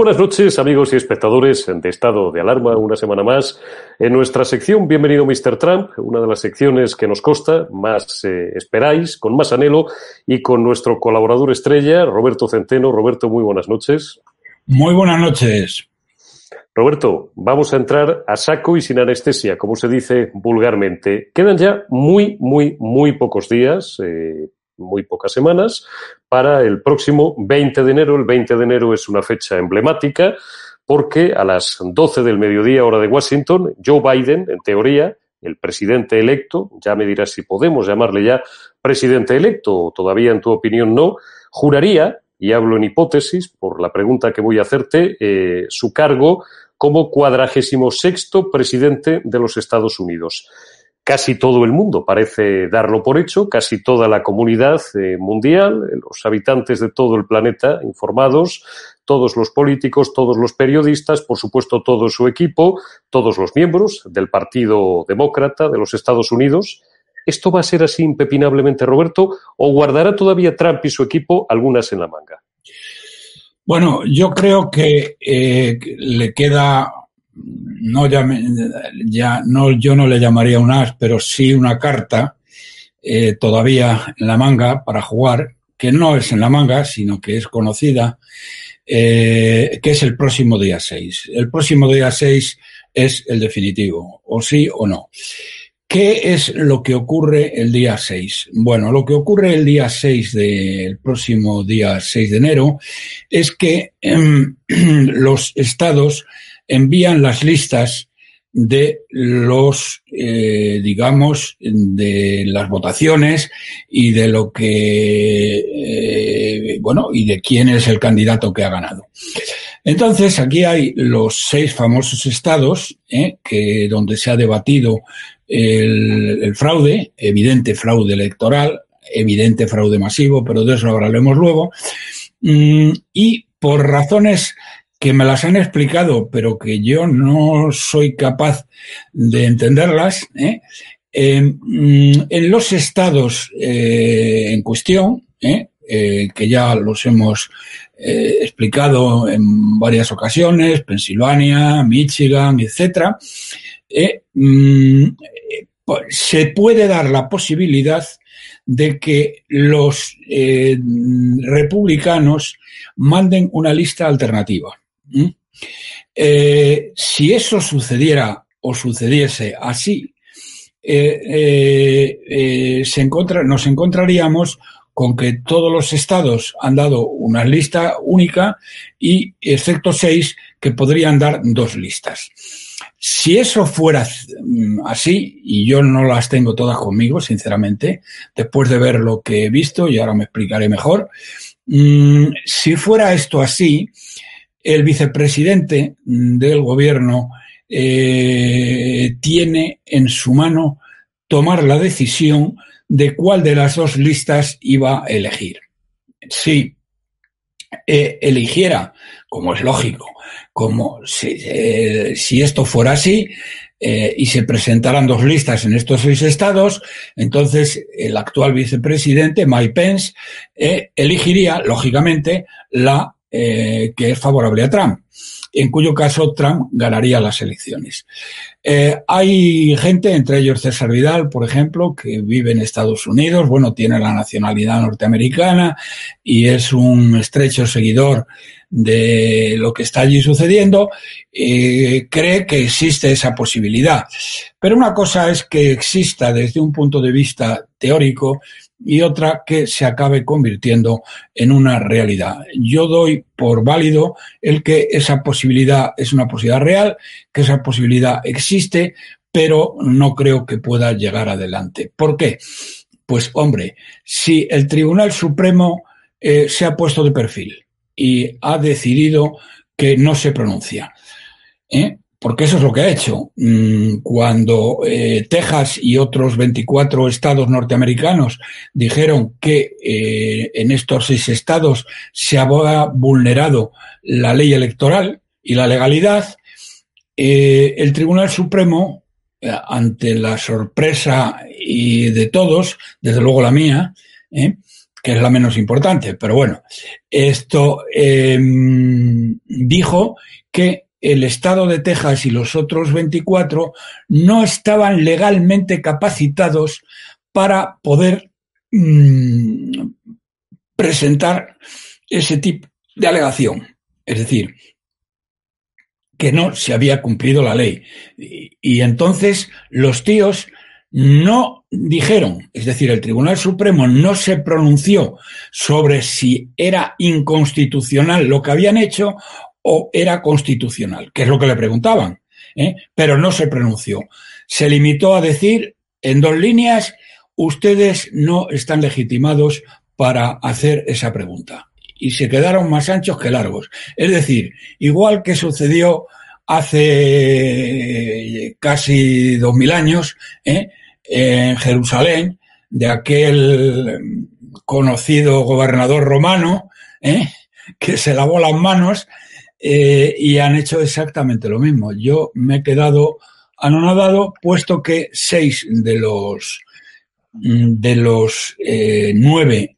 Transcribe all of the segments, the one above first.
Buenas noches, amigos y espectadores de Estado de Alarma, una semana más. En nuestra sección Bienvenido Mr. Trump, una de las secciones que nos costa, más eh, esperáis, con más anhelo, y con nuestro colaborador estrella, Roberto Centeno. Roberto, muy buenas noches. Muy buenas noches. Roberto, vamos a entrar a saco y sin anestesia, como se dice vulgarmente. Quedan ya muy, muy, muy pocos días, eh, muy pocas semanas, para el próximo 20 de enero. El 20 de enero es una fecha emblemática porque a las 12 del mediodía hora de Washington, Joe Biden, en teoría, el presidente electo, ya me dirás si podemos llamarle ya presidente electo o todavía en tu opinión no, juraría, y hablo en hipótesis por la pregunta que voy a hacerte, eh, su cargo como cuadragésimo sexto presidente de los Estados Unidos casi todo el mundo parece darlo por hecho, casi toda la comunidad eh, mundial, eh, los habitantes de todo el planeta informados, todos los políticos, todos los periodistas, por supuesto todo su equipo, todos los miembros del Partido Demócrata de los Estados Unidos. ¿Esto va a ser así impepinablemente, Roberto, o guardará todavía Trump y su equipo algunas en la manga? Bueno, yo creo que eh, le queda no ya no, yo no le llamaría un as, pero sí una carta eh, todavía en la manga para jugar, que no es en la manga, sino que es conocida, eh, que es el próximo día 6. El próximo día 6 es el definitivo, o sí o no. ¿Qué es lo que ocurre el día 6? Bueno, lo que ocurre el día 6 del próximo día 6 de enero es que em, los estados envían las listas de los, eh, digamos, de las votaciones y de lo que, eh, bueno, y de quién es el candidato que ha ganado. Entonces, aquí hay los seis famosos estados, eh, que, donde se ha debatido el, el, fraude, evidente fraude electoral, evidente fraude masivo, pero de eso hablaremos luego. Mm, y por razones que me las han explicado, pero que yo no soy capaz de entenderlas, ¿eh? mm, en los estados eh, en cuestión, ¿eh? que ya los hemos explicado en varias ocasiones, Pensilvania, Michigan, etcétera, mm, pues, se puede dar la posibilidad de que los republicanos manden una lista alternativa. ¿Mm? Eh, si eso sucediera o sucediese así, eh, eh, nos encontraríamos con que todos los estados han dado una lista única y excepto seis que podrían dar dos listas. Si eso fuera mm, así, y yo no las tengo todas conmigo, sinceramente, después de ver lo que he visto, y ahora me explicaré mejor, mm, si fuera esto así, el vicepresidente del gobierno eh, tiene en su mano tomar la decisión de cuál de las dos listas iba a elegir. Si eh, eligiera, como es lógico, como si, eh, si esto fuera así, eh, y se presentaran dos listas en estos seis estados, entonces el actual vicepresidente, Mike Pence, eh, elegiría, lógicamente, la eh, que es favorable a Trump, en cuyo caso Trump ganaría las elecciones. hay gente, entre ellos César Vidal, por ejemplo, que vive en Estados Unidos, bueno, tiene la nacionalidad norteamericana y es un estrecho seguidor de lo que está allí sucediendo, eh, cree que existe esa posibilidad. Pero una cosa es que exista desde un punto de vista teórico y otra que se acabe convirtiendo en una realidad. Yo doy por válido el que esa posibilidad es una posibilidad real, que esa posibilidad existe, pero no creo que pueda llegar adelante. ¿Por qué? Pues hombre, si el Tribunal Supremo eh, se ha puesto de perfil y ha decidido que no se pronuncia. ¿eh? Porque eso es lo que ha hecho. Mm, cuando eh, Texas y otros 24 estados norteamericanos dijeron que eh, en estos seis estados se había vulnerado la ley electoral y la legalidad, el Tribunal Supremo, ante la sorpresa y de todos, desde luego la mía, que es la menos importante, pero bueno, esto em, dijo que el Estado de Texas y los otros 24 no estaban legalmente capacitados para poder mm, presentar ese tipo de alegación. Es decir, que no se había cumplido la ley. y entonces los tíos no dijeron, es decir, el Tribunal Supremo no se pronunció sobre si era inconstitucional lo que habían hecho o era constitucional, que es lo que le preguntaban, ¿eh? pero no se pronunció. Se limitó a decir en dos líneas, ustedes no están legitimados para hacer esa pregunta. Y se quedaron más anchos que largos. Es decir, igual que sucedió hace casi dos mil años, ¿eh? en Jerusalén de aquel conocido gobernador romano ¿eh? que se lavó las manos eh, y han hecho exactamente lo mismo. Yo me he quedado anonadado puesto que seis de los de los eh, nueve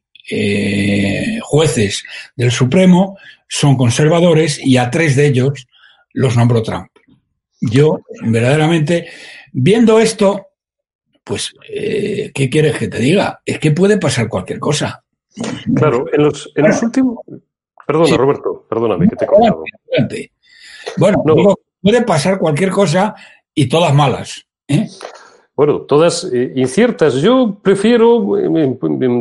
jueces del Supremo son conservadores y a tres de ellos los nombró Trump. Yo, verdaderamente, viendo esto, pues, eh, ¿qué quieres que te diga? Es que puede pasar cualquier cosa. Claro, en los, en los últimos. Perdona, Roberto, perdóname que te he Bueno, puede pasar cualquier cosa y todas malas. ¿eh? Bueno, todas eh, inciertas. Yo prefiero,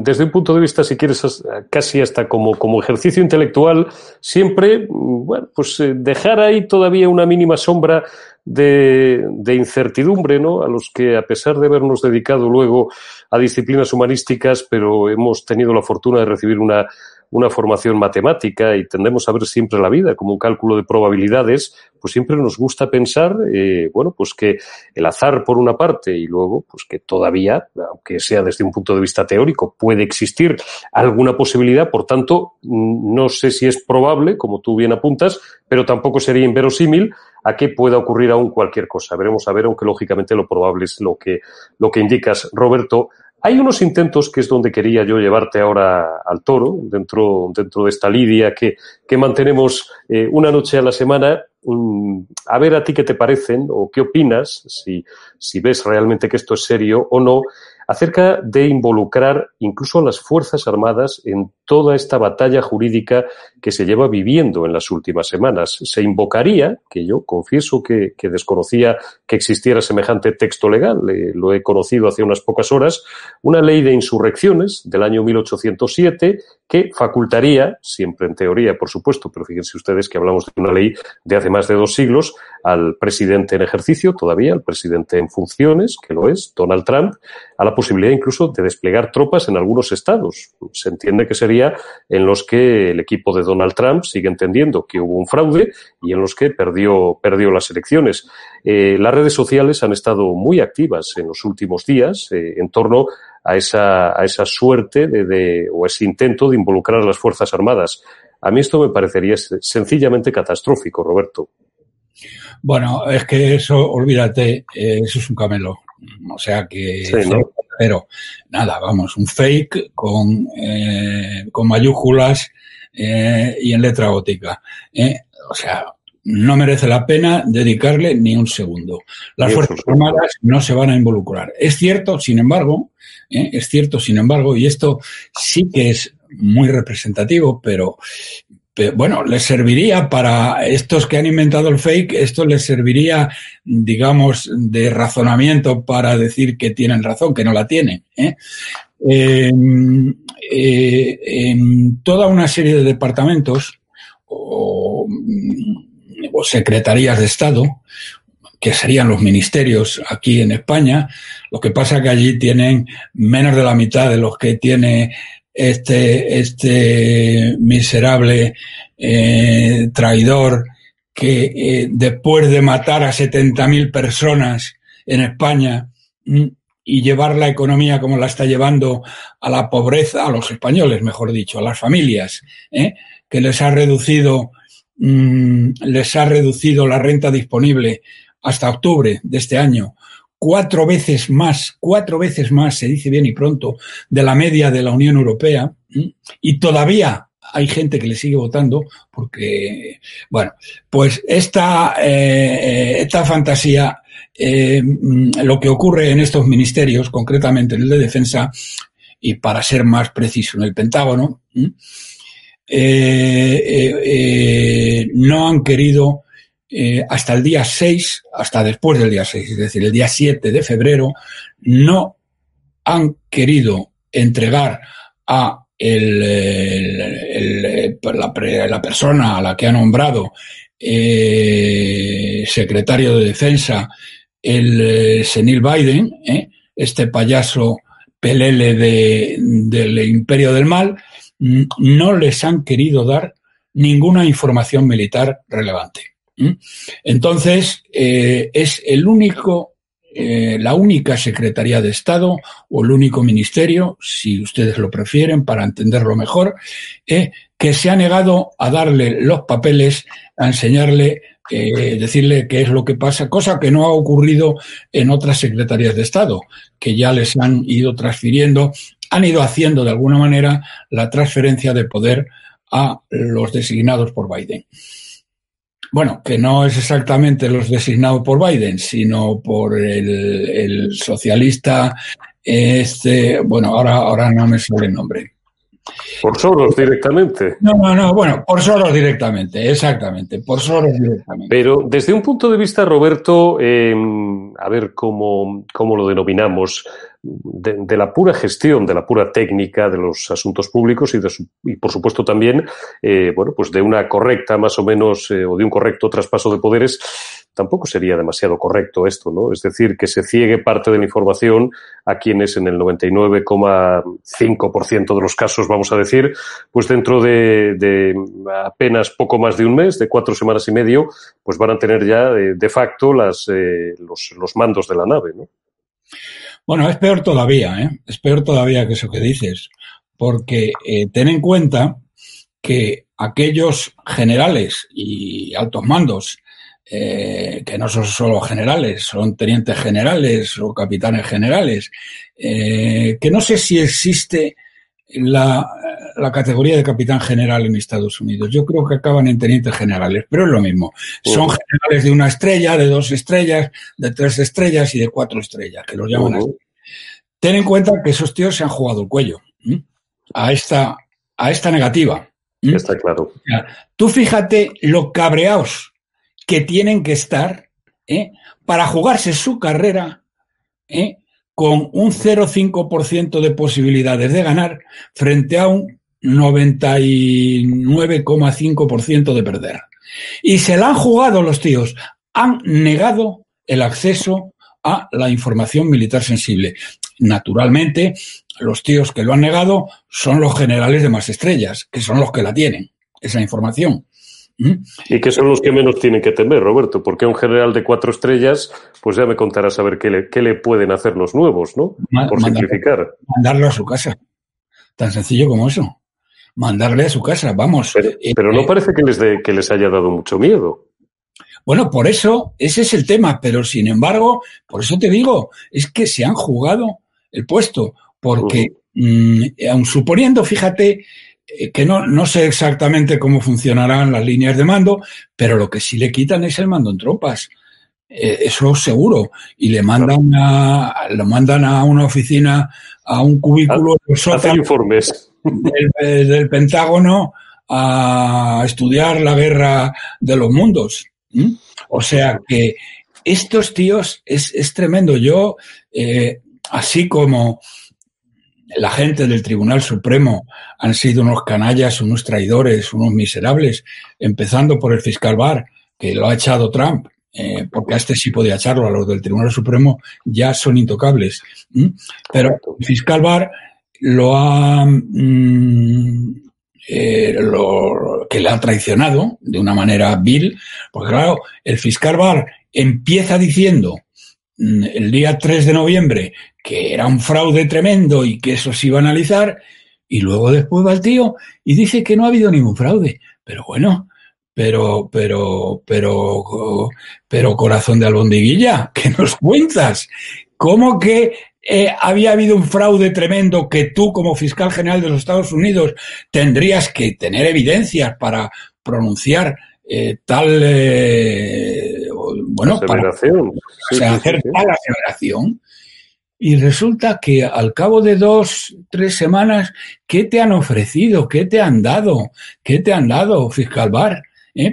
desde un punto de vista, si quieres, casi hasta como, como ejercicio intelectual, siempre, bueno, pues dejar ahí todavía una mínima sombra de, de, incertidumbre, ¿no? A los que, a pesar de habernos dedicado luego a disciplinas humanísticas, pero hemos tenido la fortuna de recibir una una formación matemática y tendemos a ver siempre la vida como un cálculo de probabilidades, pues siempre nos gusta pensar, eh, bueno, pues que el azar por una parte y luego, pues que todavía, aunque sea desde un punto de vista teórico, puede existir alguna posibilidad, por tanto, no sé si es probable, como tú bien apuntas, pero tampoco sería inverosímil a que pueda ocurrir aún cualquier cosa. Veremos a ver, aunque lógicamente lo probable es lo que, lo que indicas, Roberto. Hay unos intentos, que es donde quería yo llevarte ahora al toro, dentro, dentro de esta lidia que, que mantenemos eh, una noche a la semana. a ver a ti qué te parecen o qué opinas, si, si ves realmente que esto es serio o no, acerca de involucrar incluso a las Fuerzas Armadas en toda esta batalla jurídica que se lleva viviendo en las últimas semanas. Se invocaría, que yo confieso que, desconocía que existiera semejante texto legal, eh, lo he conocido hace unas pocas horas, una ley de insurrecciones del año 1807 que facultaría, siempre en teoría, por supuesto, pero fíjense ustedes que hablamos de una ley de hace más de dos siglos, al presidente en ejercicio todavía, al presidente en funciones, que lo es, Donald Trump, a la posibilidad incluso de desplegar tropas en algunos estados. Se entiende que sería en los que el equipo de Donald Trump sigue entendiendo que hubo un fraude y en los que perdió, perdió las elecciones. Eh, las redes sociales han estado muy activas en los últimos días eh, en torno a esa, a esa suerte de, de, o ese intento de involucrar a las Fuerzas Armadas. A mí esto me parecería sencillamente catastrófico, Roberto. Bueno, es que eso, olvídate, eh, eso es un camelo. O sea que... Pero nada, vamos, un fake con, eh, con mayúsculas eh, y en letra gótica. O sea, no merece la pena dedicarle ni un segundo. Las Fuerzas Armadas no se van a involucrar. Es cierto, sin embargo, ¿eh? es cierto, sin embargo, y esto sí que es muy representativo, pero, bueno, les serviría para estos que han inventado el fake, esto les serviría, digamos, de razonamiento para decir que tienen razón, que no la tienen. ¿eh? en toda una serie de departamentos, o o secretarías de Estado, que serían los ministerios aquí en España. Lo que pasa que allí tienen menos de la mitad de los que tiene este, este miserable eh, traidor que eh, después de matar a 70.000 personas en España mm, y llevar la economía como la está llevando a la pobreza, a los españoles, mejor dicho, a las familias, ¿eh? que les ha reducido Mm, les ha reducido la renta disponible hasta octubre de este año cuatro veces más, cuatro veces más, se dice bien y pronto, de la media de la Unión Europea, y todavía hay gente que le sigue votando porque, bueno, pues esta, eh, esta fantasía, eh, mm, lo que ocurre en estos ministerios, concretamente en el de defensa, y para ser más preciso, en el Pentágono, eh, no han querido hasta el día 6, hasta después del día 6, es decir, el día 7 de febrero, no han querido entregar a el, la, persona a la que ha nombrado secretario de Defensa, el senil Biden, este payaso pelele del imperio del mal, no les han querido dar ninguna información militar relevante. Entonces, eh, es el único, eh, la única Secretaría de Estado o el único ministerio, si ustedes lo prefieren, para entenderlo mejor, eh, que se ha negado a darle los papeles, a enseñarle, decirle qué es lo que pasa, cosa que no ha ocurrido en otras secretarías de Estado, que ya les han ido transfiriendo han ido haciendo de alguna manera la transferencia de poder a los designados por Biden. Bueno, que no es exactamente los designados por Biden, sino por el, socialista, este, bueno, ahora, ahora no me sale el nombre. Por Soros directamente. No, no, no, bueno, por Soros directamente, exactamente, por Soros directamente. Pero desde un punto de vista, Roberto, eh, a ver cómo, cómo lo denominamos, de, la pura gestión, de la pura técnica de los asuntos públicos y, de y por supuesto también, eh, bueno, pues de una correcta más o menos eh, o de un correcto traspaso de poderes, tampoco sería demasiado correcto esto, ¿no? Es decir, que se ciegue parte de la información a quienes en el 99,5% de los casos, vamos a decir, pues dentro de, apenas poco más de un mes, de cuatro semanas y medio, pues van a tener ya de, de facto las, eh, los, los mandos de la nave, ¿no? Bueno, es peor todavía, ¿eh? es peor todavía que eso que dices, porque eh, ten en cuenta que aquellos generales y altos mandos, eh, que no son solo generales, son tenientes generales o capitanes generales, eh, que no sé si existe la, la, categoría de capitán general en Estados Unidos. Yo creo que acaban en tenientes generales, pero es lo mismo. Son generales de una estrella, de dos estrellas, de tres estrellas y de cuatro estrellas, que los llaman así. Ten en cuenta que esos tíos se han jugado el cuello a esta, a esta negativa. Está claro. Tú fíjate lo cabreados que tienen que estar ¿eh? para jugarse su carrera ¿eh? Con un 0,5% de posibilidades de ganar frente a un 99,5% de perder. Y se la han jugado los tíos, han negado el acceso a la información militar sensible. Naturalmente, los tíos que lo han negado son los generales de más estrellas, que son los que la tienen, esa información. Y que son los que menos tienen que temer, Roberto, porque un general de cuatro estrellas, pues ya me contarás a ver qué le, qué le pueden hacer los nuevos, ¿no? Por simplificar. Mandarlo a su casa. Tan sencillo como eso. mandarle a su casa, vamos. Pero, no parece que les, que les haya dado mucho miedo. Bueno, por eso, ese es el tema, pero sin embargo, por eso te digo, es que se han jugado el puesto, porque mm, aun suponiendo, fíjate, eh, que no, no sé exactamente cómo funcionarán las líneas de mando, pero lo que sí le quitan es el mando en tropas. Eh, eso seguro. Y le mandan a, lo mandan a una oficina, a un cubículo Hace informes. Del, del, Pentágono a estudiar la guerra de los mundos. O sea que estos tíos es, es tremendo. Yo, eh, así como la gente del Tribunal Supremo han sido unos canallas, unos traidores, unos miserables, empezando por el fiscal Barr, que lo ha echado Trump, eh, porque a este sí podía echarlo, a los del Tribunal Supremo ya son intocables. Pero el fiscal Barr lo ha mm, eh, lo, que le ha traicionado de una manera vil, porque claro, el fiscal Barr empieza diciendo mm, el día 3 de noviembre que era un fraude tremendo y que eso se iba a analizar, y luego después va el tío y dice que no ha habido ningún fraude. Pero bueno, pero, pero, pero, pero corazón de albondiguilla, ¿qué nos cuentas? ¿Cómo que eh, había habido un fraude tremendo que tú como fiscal general de los Estados Unidos tendrías que tener evidencias para pronunciar eh, tal eh, bueno para, hacer tal aseveración y resulta que al cabo de dos tres semanas qué te han ofrecido qué te han dado qué te han dado fiscal bar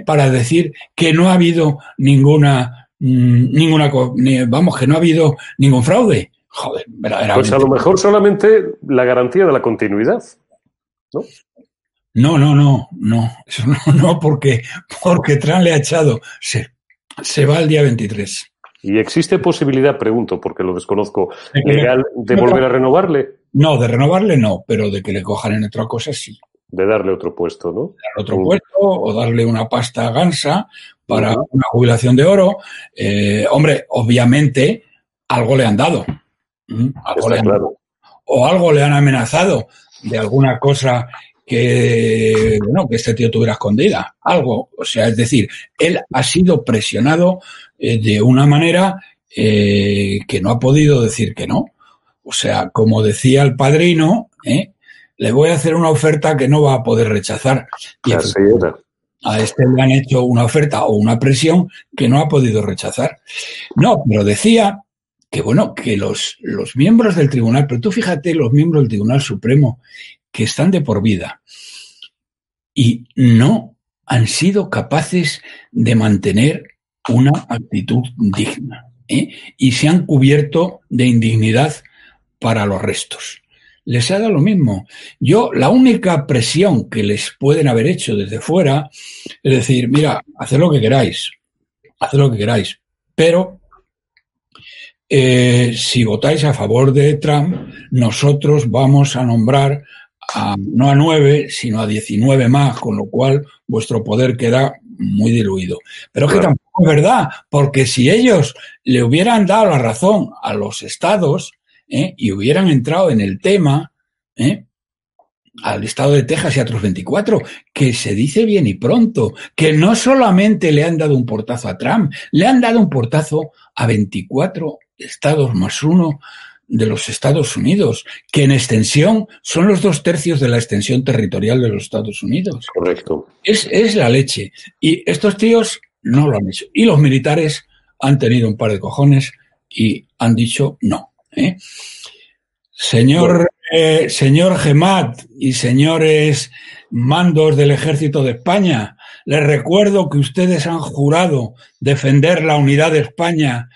para decir que no ha habido ninguna mm, ninguna vamos que no ha habido ningún fraude Joder, Pues a lo mejor solamente la garantía de la continuidad, ¿no? No, no, no, no, eso no, no, porque, porque Trump le ha echado, se, se va el día 23. ¿Y existe posibilidad, pregunto, porque lo desconozco, legal de volver a renovarle? No, de renovarle no, pero de que le cojan en otra cosa sí. De darle otro puesto, ¿no? Darle otro puesto o darle una pasta gansa para una jubilación de oro. Eh, hombre, obviamente algo le han dado. O algo le han amenazado de alguna cosa que, bueno, que este tío tuviera escondida. Algo. O sea, es decir, él ha sido presionado eh, de una manera eh, que no ha podido decir que no. O sea, como decía el padrino, ¿eh? le voy a hacer una oferta que no va a poder rechazar. Y a este le han hecho una oferta o una presión que no ha podido rechazar. No, pero decía que bueno, que los, los miembros del tribunal, pero tú fíjate los miembros del Tribunal Supremo que están de por vida y no han sido capaces de mantener una actitud digna ¿eh? y se han cubierto de indignidad para los restos. Les ha dado lo mismo. Yo, la única presión que les pueden haber hecho desde fuera es decir, mira, haced lo que queráis, haced lo que queráis, pero eh, si votáis a favor de Trump, nosotros vamos a nombrar a, no a nueve, sino a diecinueve más, con lo cual vuestro poder queda muy diluido. Pero es que tampoco es verdad, porque si ellos le hubieran dado la razón a los estados ¿eh? y hubieran entrado en el tema, ¿eh? al estado de Texas y a otros 24, que se dice bien y pronto, que no solamente le han dado un portazo a Trump, le han dado un portazo a 24 estados más uno de los Estados Unidos, que en extensión son los dos tercios de la extensión territorial de los Estados Unidos. Correcto. Es, es la leche. Y estos tíos no lo han hecho. Y los militares han tenido un par de cojones y han dicho no. ¿eh? Señor, eh, señor Gemat y señores mandos del ejército de España, les recuerdo que ustedes han jurado defender la unidad de España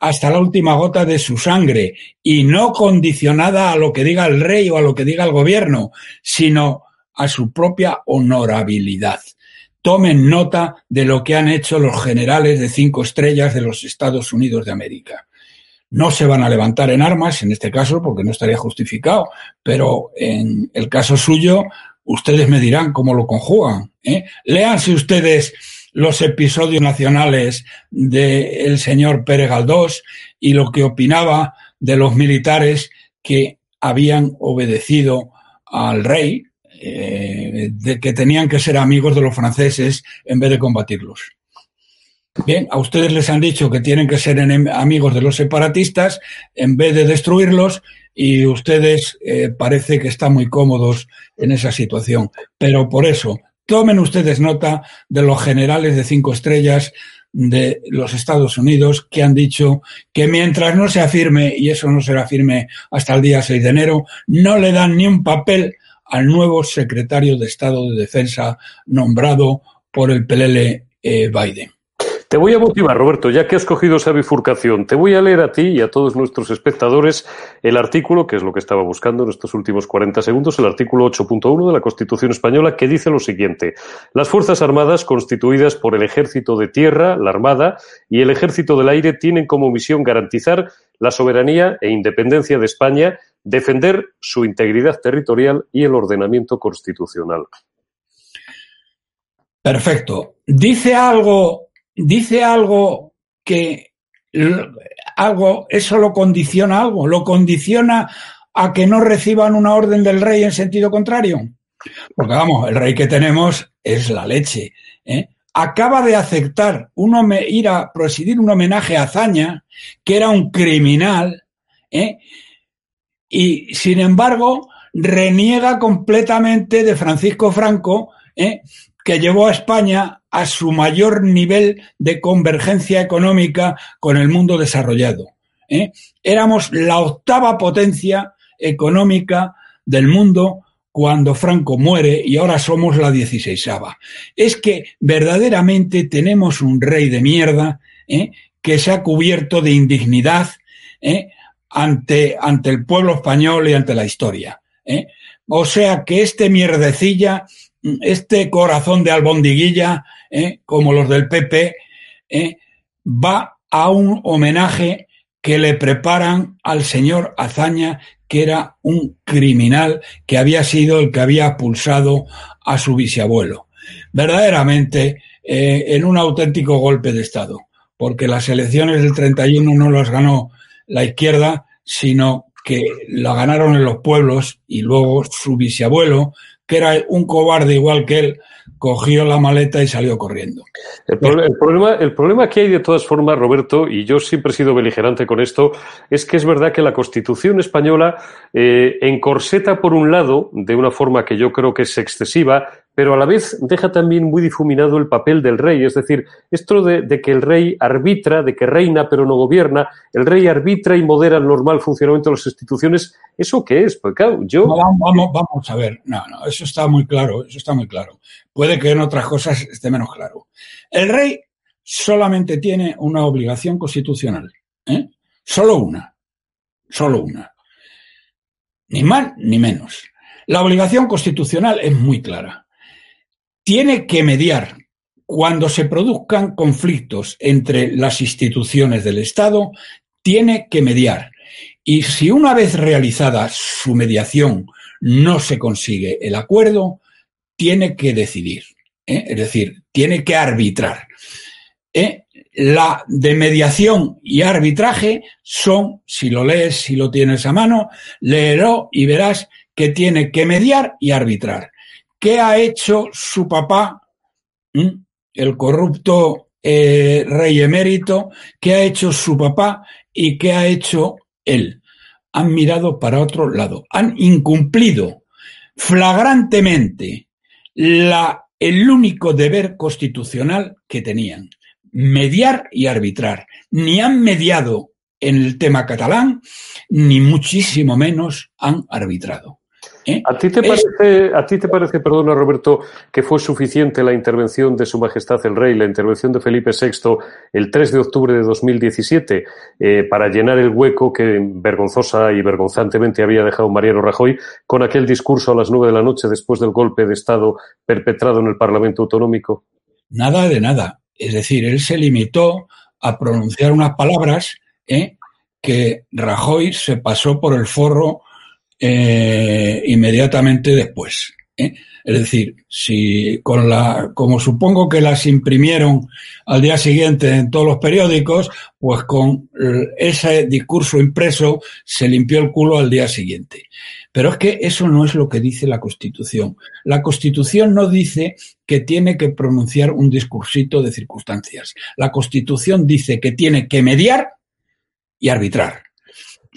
hasta la última gota de su sangre y no condicionada a lo que diga el rey o a lo que diga el gobierno, sino a su propia honorabilidad. Tomen nota de lo que han hecho los generales de cinco estrellas de los Estados Unidos de América. No se van a levantar en armas, en este caso, porque no estaría justificado, pero en el caso suyo, ustedes me dirán cómo lo conjugan. ¿eh? Léanse ustedes los episodios nacionales del señor Pérez Galdós y lo que opinaba de los militares que habían obedecido al rey, eh, de que tenían que ser amigos de los franceses en vez de combatirlos. Bien, a ustedes les han dicho que tienen que ser amigos de los separatistas en vez de destruirlos y ustedes eh, parece que están muy cómodos en esa situación. Pero por eso, tomen ustedes nota de los generales de cinco estrellas de los Estados Unidos que han dicho que mientras no se afirme, y eso no será firme hasta el día 6 de enero, no le dan ni un papel al nuevo secretario de Estado de Defensa nombrado por el PLL eh, Biden. Te voy a motivar, Roberto, ya que has cogido esa bifurcación. Te voy a leer a ti y a todos nuestros espectadores el artículo, que es lo que estaba buscando en estos últimos 40 segundos, el artículo 8.1 de la Constitución Española, que dice lo siguiente. Las Fuerzas Armadas, constituidas por el Ejército de Tierra, la Armada, y el Ejército del Aire, tienen como misión garantizar la soberanía e independencia de España, defender su integridad territorial y el ordenamiento constitucional. Perfecto. Dice algo dice algo que algo, eso lo condiciona algo, lo condiciona a que no reciban una orden del rey en sentido contrario. Porque vamos, el rey que tenemos es la leche. ¿eh? Acaba de aceptar ir a presidir un homenaje a Zaña, que era un criminal, ¿eh? y sin embargo reniega completamente de Francisco Franco, ¿eh? que llevó a España a su mayor nivel de convergencia económica con el mundo desarrollado. ¿eh? Éramos la octava potencia económica del mundo cuando Franco muere y ahora somos la dieciséisava. Es que verdaderamente tenemos un rey de mierda ¿eh? que se ha cubierto de indignidad ¿eh? ante, ante el pueblo español y ante la historia. O sea que este mierdecilla este corazón de albondiguilla, ¿eh? como los del PP, ¿eh? va a un homenaje que le preparan al señor Azaña, que era un criminal que había sido el que había pulsado a su bisabuelo. Verdaderamente, eh, en un auténtico golpe de Estado, porque las elecciones del 31 no las ganó la izquierda, sino que la ganaron en los pueblos y luego su bisabuelo, que era un cobarde igual que él, cogió la maleta y salió corriendo. El, problema, el problema que hay de todas formas, Roberto, y yo siempre he sido beligerante con esto, es que es verdad que la Constitución española eh, encorseta por un lado, de una forma que yo creo que es excesiva, pero a la vez deja también muy difuminado el papel del rey. Es decir, esto de, que el rey arbitra, de que reina pero no gobierna, el rey arbitra y modera el normal funcionamiento de las instituciones, ¿eso qué es? Pues claro, yo... vamos, vamos a ver, no, no, eso está muy claro, eso está muy claro. Puede que en otras cosas esté menos claro. El rey solamente tiene una obligación constitucional, ¿eh? Solo una, solo una. Ni más ni menos. La obligación constitucional es muy clara tiene que mediar cuando se produzcan conflictos entre las instituciones del Estado, tiene que mediar. Y si una vez realizada su mediación no se consigue el acuerdo, tiene que decidir. ¿eh? Es decir, tiene que arbitrar. ¿eh? La de mediación y arbitraje son, si lo lees, si lo tienes a mano, léelo y verás que tiene que mediar y arbitrar. ¿Qué ha hecho su papá, el corrupto eh, rey emérito? ¿Qué ha hecho su papá y qué ha hecho él? Han mirado para otro lado, han incumplido flagrantemente la, el único deber constitucional que tenían, mediar y arbitrar. Ni han mediado en el tema catalán, ni muchísimo menos han arbitrado. ¿Eh? ¿A ti te parece, a ti te parece, perdona Roberto, que fue suficiente la intervención de Su Majestad el Rey, la intervención de Felipe VI el 3 de octubre de 2017 eh, para llenar el hueco que vergonzosa y vergonzantemente había dejado Mariano Rajoy con aquel discurso a las nueve de la noche después del golpe de Estado perpetrado en el Parlamento Autonómico? Nada de nada. Es decir, él se limitó a pronunciar unas palabras ¿eh? que Rajoy se pasó por el forro eh, inmediatamente después. ¿eh? Es decir, si con la, como supongo que las imprimieron al día siguiente en todos los periódicos, pues con ese discurso impreso se limpió el culo al día siguiente. Pero es que eso no es lo que dice la Constitución. La Constitución no dice que tiene que pronunciar un discursito de circunstancias. La Constitución dice que tiene que mediar y arbitrar.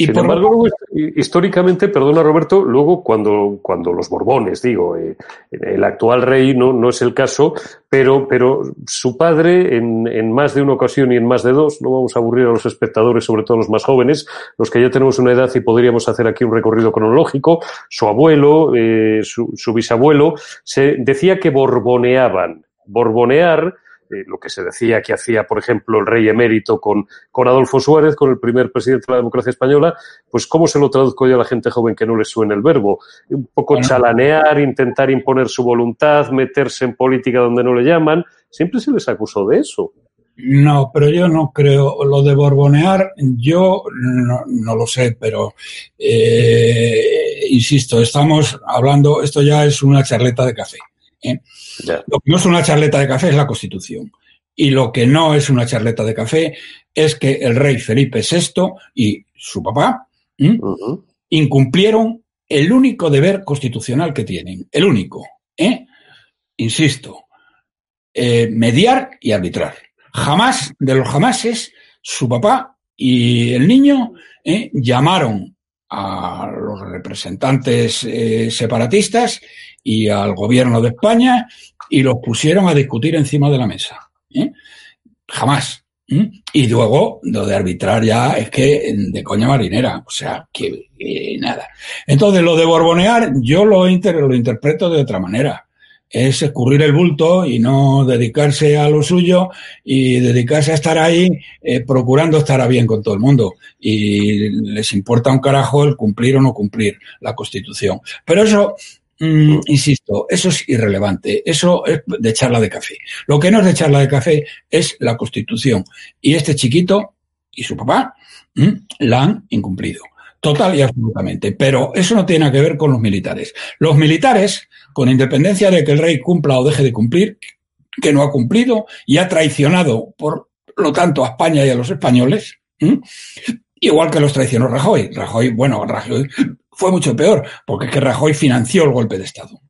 Y Sin embargo, históricamente, perdona Roberto, luego cuando, cuando los Borbones, digo, eh, el actual rey no, no es el caso, pero, pero su padre en, en, más de una ocasión y en más de dos, no vamos a aburrir a los espectadores, sobre todo los más jóvenes, los que ya tenemos una edad y podríamos hacer aquí un recorrido cronológico, su abuelo, eh, su, su bisabuelo, se decía que borboneaban. Borbonear eh, lo que se decía que hacía, por ejemplo, el rey emérito con, con Adolfo Suárez, con el primer presidente de la democracia española, pues cómo se lo traduzco yo a la gente joven que no le suene el verbo. Un poco chalanear, intentar imponer su voluntad, meterse en política donde no le llaman. Siempre se les acusó de eso. No, pero yo no creo. Lo de borbonear, yo no, no lo sé, pero eh, insisto, estamos hablando, esto ya es una charleta de café. ¿eh? Lo que no es una charleta de café es la Constitución. Y lo que no es una charleta de café es que el rey Felipe VI y su papá incumplieron el único deber constitucional que tienen. El único. ¿eh? Insisto, eh, mediar y arbitrar. Jamás, de los jamases, su papá y el niño ¿eh? llamaron a los representantes eh, separatistas y al gobierno de España y los pusieron a discutir encima de la mesa. ¿eh? Jamás. ¿eh? Y luego lo de arbitrar ya es que de coña marinera, o sea, que nada. Entonces, lo de borbonear yo lo, lo interpreto de otra manera. Es escurrir el bulto y no dedicarse a lo suyo y dedicarse a estar ahí eh, procurando estar a bien con todo el mundo. Y les importa un carajo el cumplir o no cumplir la Constitución. Pero eso Mm, insisto, eso es irrelevante. Eso es de charla de café. Lo que no es de charla de café es la Constitución. Y este chiquito y su papá mm, la han incumplido. Total y absolutamente. Pero eso no tiene que ver con los militares. Los militares, con independencia de que el rey cumpla o deje de cumplir, que no ha cumplido y ha traicionado, por lo tanto, a España y a los españoles, mm, igual que los traicionó Rajoy. Rajoy, bueno, Rajoy fue mucho peor, porque es que Rajoy financió el golpe de Estado.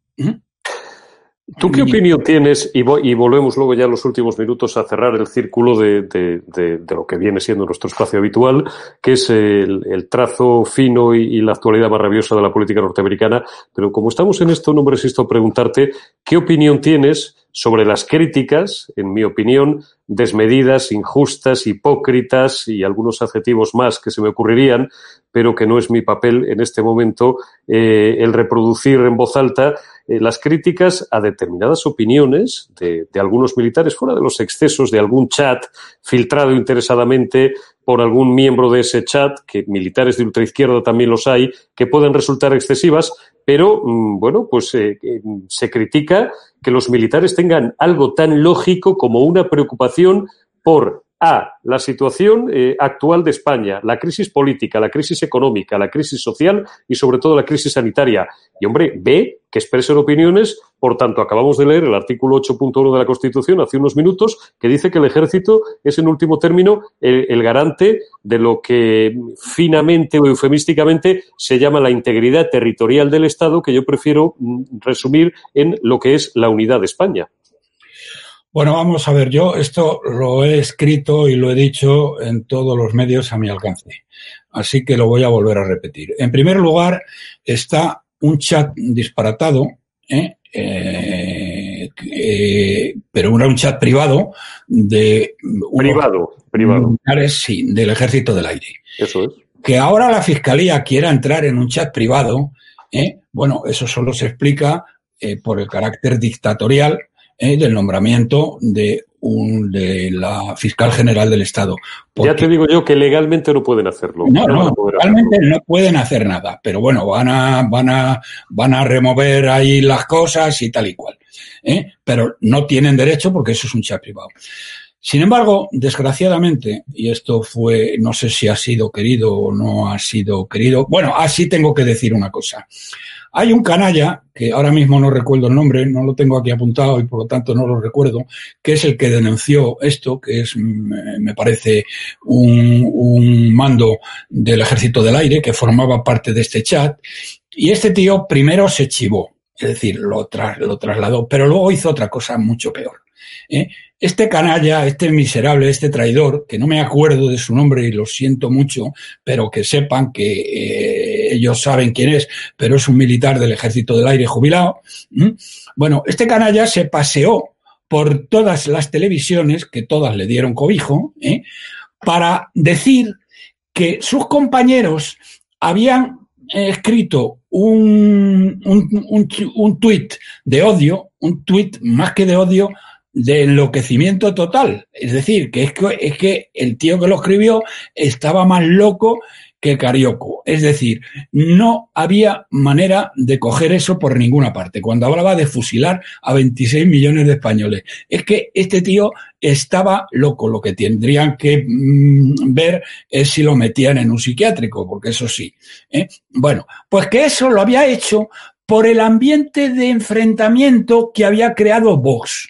¿Tú qué opinión tienes? Y, volvemos luego ya en los últimos minutos a cerrar el círculo de, lo que viene siendo nuestro espacio habitual, que es el, trazo fino y, la actualidad más rabiosa de la política norteamericana. Pero como estamos en esto, no me resisto a preguntarte qué opinión tienes sobre las críticas, en mi opinión, desmedidas, injustas, hipócritas y algunos adjetivos más que se me ocurrirían, pero que no es mi papel en este momento eh, el reproducir en voz alta eh, las críticas a determinadas opiniones de, de, algunos militares, fuera de los excesos de algún chat filtrado interesadamente por algún miembro de ese chat, que militares de ultraizquierda también los hay, que pueden resultar excesivas, pero mm, bueno, pues eh, se critica que los militares tengan algo tan lógico como una preocupación por a la situación eh, actual de España, la crisis política, la crisis económica, la crisis social y sobre todo la crisis sanitaria. Y hombre, B, que expresen opiniones. Por tanto, acabamos de leer el artículo 8.1 de la Constitución hace unos minutos que dice que el ejército es en último término el, garante de lo que finamente o eufemísticamente se llama la integridad territorial del Estado, que yo prefiero mm, resumir en lo que es la unidad de España. Bueno, vamos a ver, yo esto lo he escrito y lo he dicho en todos los medios a mi alcance, así que lo voy a volver a repetir. En primer lugar, está un chat disparatado, ¿eh? Eh, eh, pero era un chat privado de... Privado, privado. Sí, del Ejército del Aire. Eso es. Que ahora la Fiscalía quiera entrar en un chat privado, bueno, eso solo se explica por el carácter dictatorial ¿eh? del nombramiento de, un, de la fiscal general del Estado. ya te digo yo que legalmente no pueden hacerlo. No, no, legalmente no pueden hacer nada, pero bueno, van a, van a, van a remover ahí las cosas y tal y cual. ¿eh? Pero no tienen derecho porque eso es un chat privado. Sin embargo, desgraciadamente, y esto fue, no sé si ha sido querido o no ha sido querido, bueno, así tengo que decir una cosa. Hay un canalla, que ahora mismo no recuerdo el nombre, no lo tengo aquí apuntado y por lo tanto no lo recuerdo, que es el que denunció esto, que es, me parece, un, un mando del Ejército del Aire que formaba parte de este chat. Y este tío primero se chivó, es decir, lo, lo trasladó, pero luego hizo otra cosa mucho peor. ¿eh? Este canalla, este miserable, este traidor, que no me acuerdo de su nombre y lo siento mucho, pero que sepan que eh, ellos saben quién es, pero es un militar del Ejército del Aire jubilado. Bueno, este canalla se paseó por todas las televisiones, que todas le dieron cobijo, ¿eh? para decir que sus compañeros habían escrito un, un, un, un tuit de odio, un tuit más que de odio, de enloquecimiento total. Es decir, que es, que es que el tío que lo escribió estaba más loco que Carioco. Es decir, no había manera de coger eso por ninguna parte. Cuando hablaba de fusilar a 26 millones de españoles, es que este tío estaba loco. Lo que tendrían que mm, ver es si lo metían en un psiquiátrico, porque eso sí. ¿eh? Bueno, pues que eso lo había hecho por el ambiente de enfrentamiento que había creado Vox.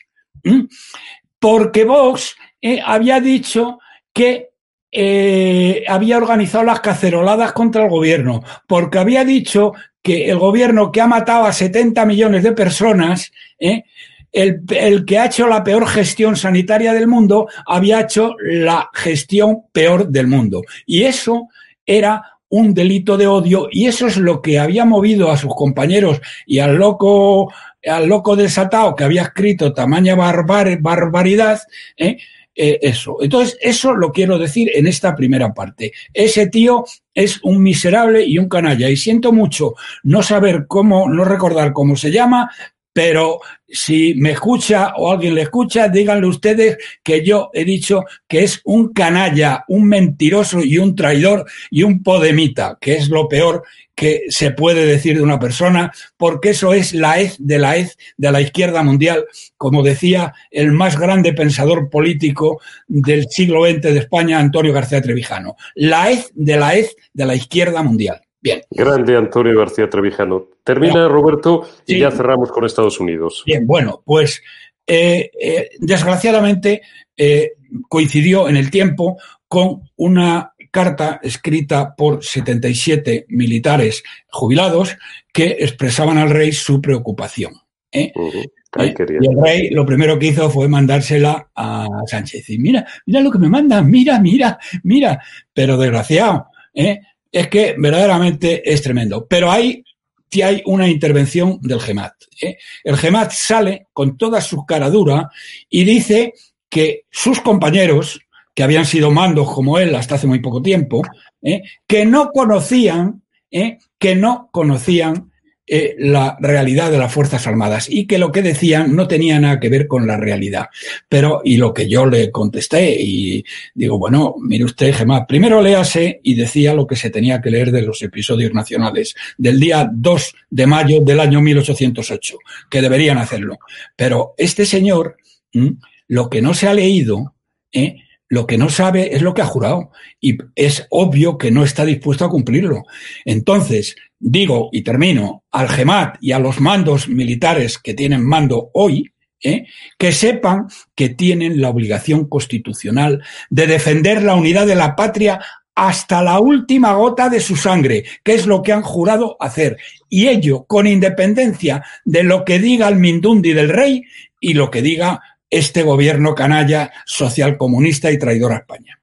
Porque Vox eh, había dicho que eh, había organizado las caceroladas contra el gobierno, porque había dicho que el gobierno que ha matado a 70 millones de personas, eh, el, que ha hecho la peor gestión sanitaria del mundo, había hecho la gestión peor del mundo. Y eso era un delito de odio y eso es lo que había movido a sus compañeros y al loco al loco desatado que había escrito tamaña barbar, barbaridad, ¿eh? Eh, eso. Entonces, eso lo quiero decir en esta primera parte. Ese tío es un miserable y un canalla. Y siento mucho no saber cómo, no recordar cómo se llama, pero si me escucha o alguien le escucha, díganle ustedes que yo he dicho que es un canalla, un mentiroso y un traidor y un podemita, que es lo peor que se puede decir de una persona, porque eso es la hez de la hez de la izquierda mundial, como decía el más grande pensador político del siglo XX de España, Antonio García Trevijano. La hez de la hez de la izquierda mundial. Bien. Grande Antonio García Trevijano. Termina, Roberto, y ya cerramos con Estados Unidos. Bien, bueno, pues eh, eh, desgraciadamente eh, coincidió en el tiempo con una carta escrita por 77 militares jubilados que expresaban al rey su preocupación. ¿eh? Uh -huh. Ay, y el rey lo primero que hizo fue mandársela a Sánchez. Y mira, mira lo que me mandan, mira, mira, mira. Pero desgraciado, ¿eh? Es que verdaderamente es tremendo. Pero hay, hay una intervención del GEMAT. ¿eh? El GEMAT sale con toda su cara dura y dice que sus compañeros, que habían sido mandos como él hasta hace muy poco tiempo, ¿eh? que no conocían, ¿eh? que no conocían eh, la realidad de las Fuerzas Armadas y que lo que decían no tenía nada que ver con la realidad. Pero, y lo que yo le contesté, y digo, bueno, mire usted, Gemma, primero léase y decía lo que se tenía que leer de los episodios nacionales del día 2 de mayo del año 1808, que deberían hacerlo. Pero este señor, lo que no se ha leído, ¿eh? Lo que no sabe es lo que ha jurado y es obvio que no está dispuesto a cumplirlo. Entonces, digo y termino al GEMAT y a los mandos militares que tienen mando hoy, ¿eh? que sepan que tienen la obligación constitucional de defender la unidad de la patria hasta la última gota de su sangre, que es lo que han jurado hacer. Y ello con independencia de lo que diga el Mindundi del rey y lo que diga este gobierno canalla, socialcomunista y traidor a España.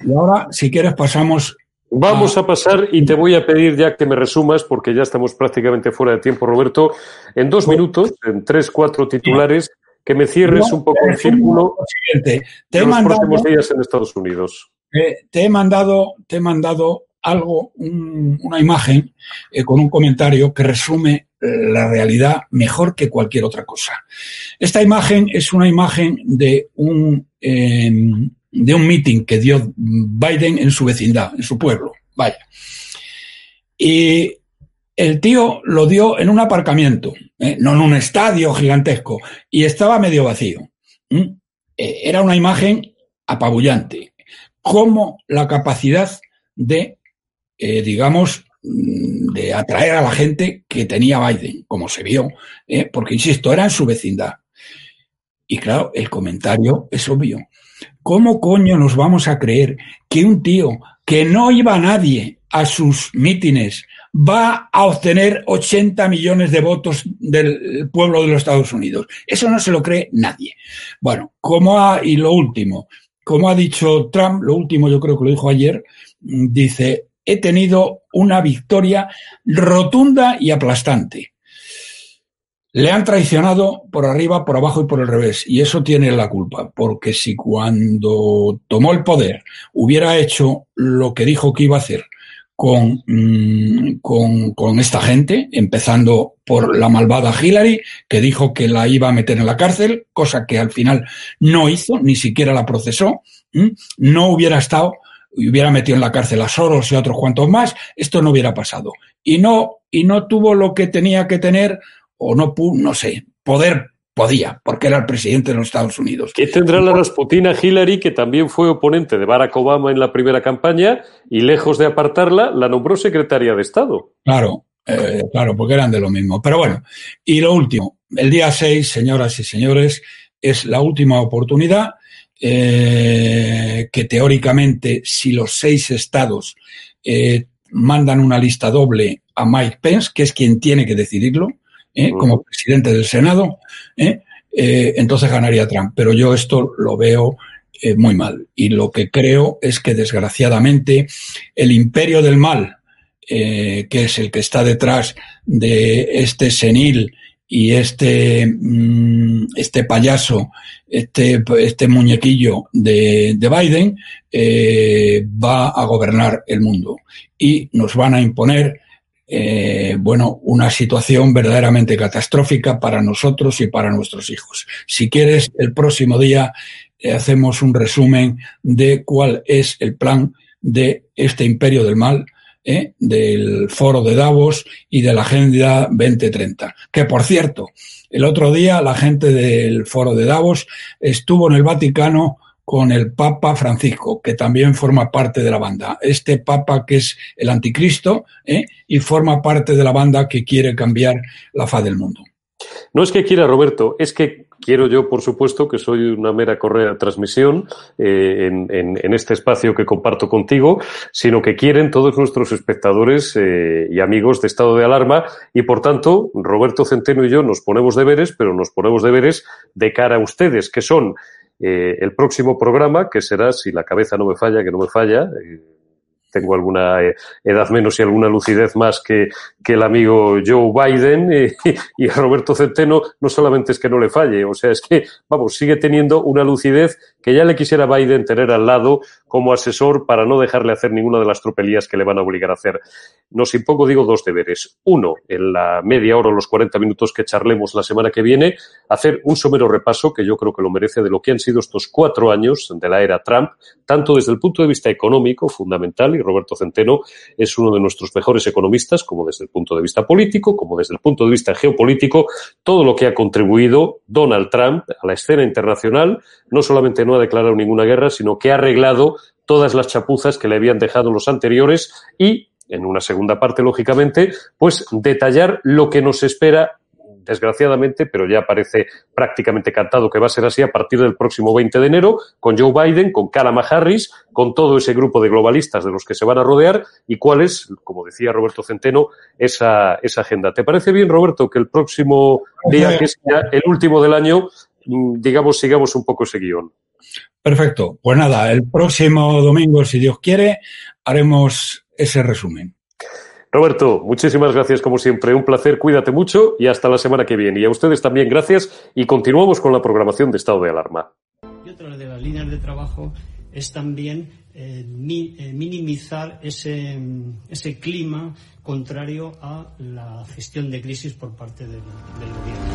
Y ahora, si quieres, pasamos. Vamos a pasar y te voy a pedir ya que me resumas, porque ya estamos prácticamente fuera de tiempo, Roberto, en dos minutos, en tres, cuatro titulares, que me cierres no, un poco el círculo te de los mandado, próximos días en Estados Unidos. Eh, te he mandado, te he mandado algo, un, una imagen eh, con un comentario que resume la realidad mejor que cualquier otra cosa. Esta imagen es una imagen de un, eh, de un meeting que dio Biden en su vecindad, en su pueblo. Vaya. Y el tío lo dio en un aparcamiento, ¿eh? no en un estadio gigantesco, y estaba medio vacío. ¿Mm? Era una imagen apabullante, como la capacidad de, eh, digamos, de atraer a la gente que tenía Biden, como se vio, ¿eh? porque, insisto, era en su vecindad. Y claro, el comentario es obvio. ¿Cómo coño nos vamos a creer que un tío que no iba a nadie a sus mítines va a obtener 80 millones de votos del pueblo de los Estados Unidos? Eso no se lo cree nadie. Bueno, como ha, y lo último, como ha dicho Trump, lo último yo creo que lo dijo ayer, dice, he tenido una victoria rotunda y aplastante. Le han traicionado por arriba, por abajo y por el revés. Y eso tiene la culpa, porque si cuando tomó el poder hubiera hecho lo que dijo que iba a hacer con, mm, con, con, esta gente, empezando por la malvada Hillary, que dijo que la iba a meter en la cárcel, cosa que al final no hizo, ni siquiera la procesó, no hubiera estado hubiera metido en la cárcel a Soros y a otros cuantos más, esto no hubiera pasado. Y no, y no tuvo lo que tenía que tener o no, no sé, poder podía, porque era el presidente de los Estados Unidos. ¿Qué tendrá la Rasputina Hillary, que también fue oponente de Barack Obama en la primera campaña y lejos de apartarla, la nombró secretaria de Estado? Claro, eh, claro, porque eran de lo mismo. Pero bueno, y lo último, el día 6, señoras y señores, es la última oportunidad eh, que teóricamente, si los seis estados eh, mandan una lista doble a Mike Pence, que es quien tiene que decidirlo, ¿eh? como presidente del Senado, entonces ganaría Trump. Pero yo esto lo veo muy mal. Y lo que creo es que desgraciadamente el imperio del mal, que es el que está detrás de este senil y este, mm, este payaso, este, este muñequillo de, de Biden, va a gobernar el mundo. Y nos van a imponer eh, bueno, una situación verdaderamente catastrófica para nosotros y para nuestros hijos. Si quieres, el próximo día eh, hacemos un resumen de cuál es el plan de este imperio del mal, eh, del foro de Davos y de la Agenda 2030. Que por cierto, el otro día la gente del foro de Davos estuvo en el Vaticano con el Papa Francisco, que también forma parte de la banda. Este Papa que es el anticristo ¿eh? y forma parte de la banda que quiere cambiar la faz del mundo. No es que quiera, Roberto, es que quiero yo, por supuesto, que soy una mera correa de transmisión eh, en, este espacio que comparto contigo, sino que quieren todos nuestros espectadores eh, y amigos de estado de alarma y, por tanto, Roberto Centeno y yo nos ponemos deberes, pero nos ponemos deberes de cara a ustedes, que son eh, el próximo programa, que será, si la cabeza no me falla, que no me falla, eh, tengo alguna eh, edad menos y alguna lucidez más que, que el amigo Joe Biden y Roberto Centeno, no solamente es que no le falle, o sea, es que, vamos, sigue teniendo una lucidez que ya le quisiera Biden tener al lado como asesor para no dejarle hacer ninguna de las tropelías que le van a obligar a hacer. Nos impongo, digo, dos deberes. Uno, en la media hora o los 40 minutos que charlemos la semana que viene, hacer un somero repaso, que yo creo que lo merece, de lo que han sido estos cuatro años de la era Trump, tanto desde el punto de vista económico, fundamental, Roberto Centeno es uno de nuestros mejores economistas, como desde el punto de vista político, como desde el punto de vista geopolítico, todo lo que ha contribuido Donald Trump a la escena internacional, no solamente no ha declarado ninguna guerra, sino que ha arreglado todas las chapuzas que le habían dejado los anteriores y, en una segunda parte, lógicamente, pues detallar lo que nos espera desgraciadamente, pero ya parece prácticamente cantado que va a ser así a partir del próximo 20 de enero, con Joe Biden, con Kalama Harris, con todo ese grupo de globalistas de los que se van a rodear y cuál es, como decía Roberto Centeno, esa, esa agenda. ¿Te parece bien, Roberto, que el próximo día, que es el último del año, mm, digamos, sigamos un poco ese guion? Perfecto. Pues nada, el próximo domingo, si Dios quiere, haremos ese resumen. Roberto, muchísimas gracias como siempre. Un placer, cuídate mucho y hasta la semana que viene. Y a ustedes también gracias y continuamos con la programación de estado de alarma. Y otra de las líneas de trabajo es también eh, eh, minimizar ese, ese, clima contrario a la gestión de crisis por parte del, del gobierno.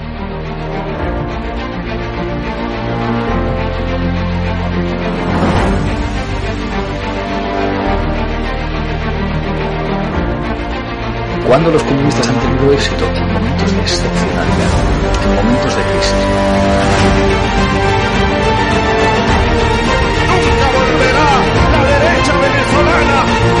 ¿Cuándo los comunistas han tenido éxito? En momentos de excepcionalidad, en momentos de crisis. ¡Nunca volverá la derecha venezolana!